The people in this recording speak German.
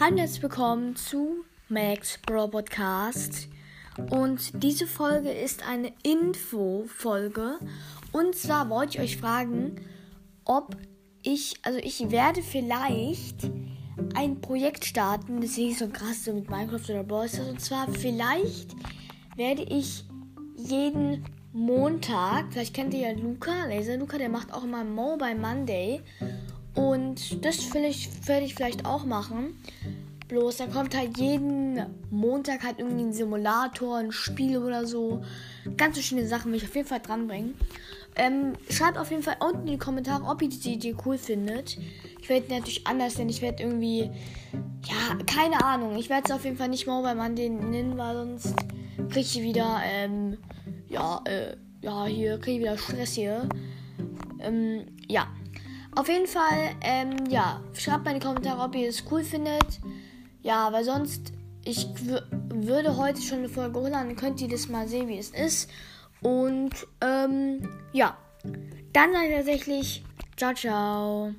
Hallo und herzlich willkommen zu Max Bro Podcast. Und diese Folge ist eine Info-Folge. Und zwar wollte ich euch fragen, ob ich, also ich werde vielleicht ein Projekt starten, das sehe ich so krass so mit Minecraft oder Brawl Und zwar vielleicht werde ich jeden Montag, vielleicht kennt ihr ja Luca, Laser Luca, der macht auch immer Mobile Monday. Und das will ich, werde ich vielleicht auch machen. Bloß dann kommt halt jeden Montag halt irgendwie ein Simulator, ein Spiel oder so. Ganz verschiedene Sachen will ich auf jeden Fall dranbringen. Ähm, schreibt auf jeden Fall unten in die Kommentare, ob ihr diese Idee cool findet. Ich werde natürlich anders, denn ich werde irgendwie, ja, keine Ahnung. Ich werde es auf jeden Fall nicht Mobile Monday nennen, weil sonst kriege ich wieder, ähm, ja, äh, ja, hier kriege ich wieder Stress hier. Ähm, ja. Auf jeden Fall, ähm, ja, schreibt mal in die Kommentare, ob ihr es cool findet. Ja, weil sonst, ich würde heute schon eine Folge hochladen, könnt ihr das mal sehen, wie es ist. Und, ähm, ja, dann sage ich tatsächlich, ciao, ciao.